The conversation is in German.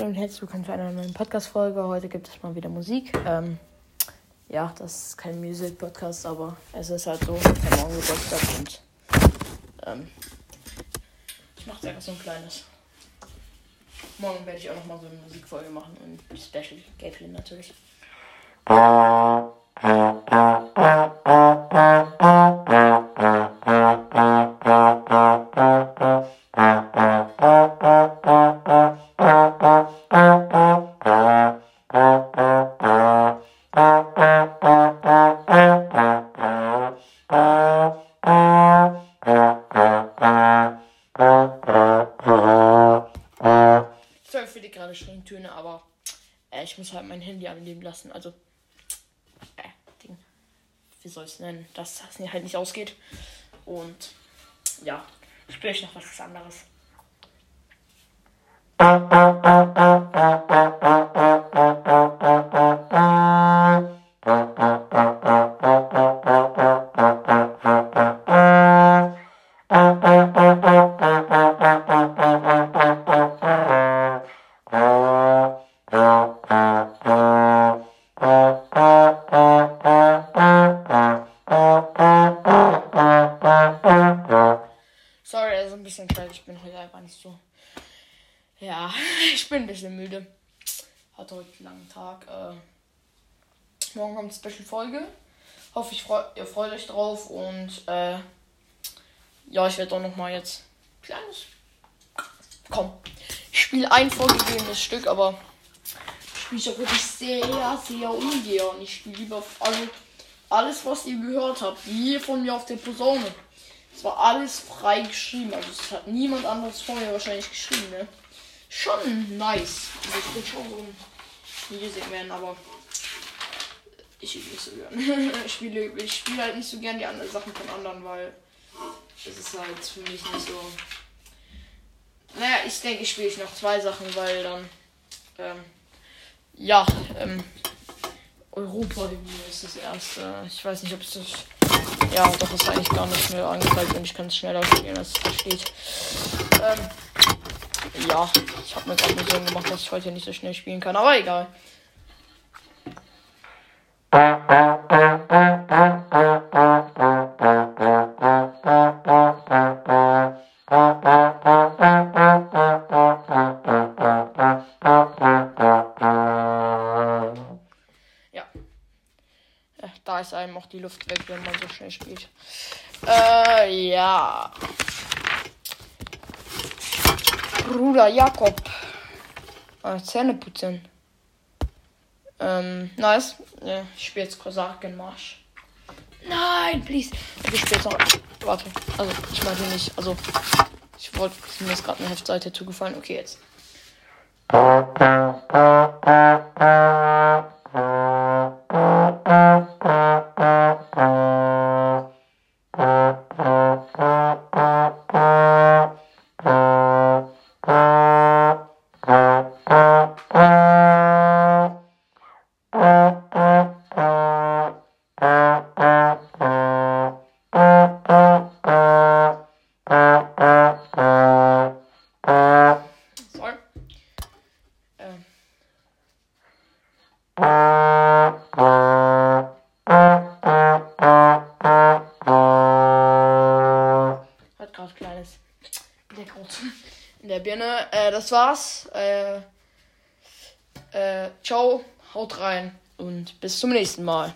Hallo und herzlich willkommen zu einer neuen Podcast-Folge. Heute gibt es mal wieder Musik. Ähm, ja, das ist kein Music-Podcast, aber es ist halt so, ich habe morgen Geburtstag und ähm, ich mache einfach so ein kleines. Morgen werde ich auch nochmal so eine Musikfolge machen und Special Gameplay natürlich. Töne, aber äh, ich muss halt mein Handy anleben lassen. Also, äh, Ding. Wie soll ich es nennen? Dass das halt nicht ausgeht. Und ja, spiele ich noch was anderes. Sorry, also ein bisschen kalt. Ich bin heute einfach nicht so. Ja, ich bin ein bisschen müde. Hatte heute einen langen Tag. Äh, morgen kommt eine Special-Folge. Hoffe, ich freu, ihr freut euch drauf. Und äh, ja, ich werde auch noch mal jetzt kleines. Komm, ich spiele ein vorgegebenes Stück, aber spiele ich auch wirklich sehr, sehr ungern. Ich spiele lieber also alles, was ihr gehört habt, hier von mir auf der Posaune. Es war alles frei geschrieben. Also es hat niemand anderes vorher wahrscheinlich geschrieben, ne? Schon nice. Also ich bin schon so Music Man, aber ich spiele nicht so gern. ich spiele ich spiele halt nicht so gern die anderen Sachen von anderen, weil es ist halt für mich nicht so. Naja, ich denke, ich spiele noch zwei Sachen, weil dann ähm, ja, ähm, Europa ist das erste. Ich weiß nicht, ob es das. Ja, doch ist eigentlich gar nicht mehr angezeigt und ich kann es schneller spielen, als es da steht. Ähm, ja, ich habe mir gerade eine Sorgen gemacht, dass ich heute nicht so schnell spielen kann, aber egal. Ja. Äh, Da ist einem auch die Luft weg, wenn man so schnell spielt. Äh, ja. Bruder Jakob. Ah, Zähne putzen. Ähm, nice. Ja, ich spiele jetzt Kosakenmarsch. Nein, please. Okay, ich spiele jetzt noch. Warte. Also, ich meinte nicht. Also, ich wollte. Mir ist gerade eine Heftseite zugefallen. Okay, jetzt. Der Birne. Äh, das war's. Äh, äh, ciao, haut rein und bis zum nächsten Mal.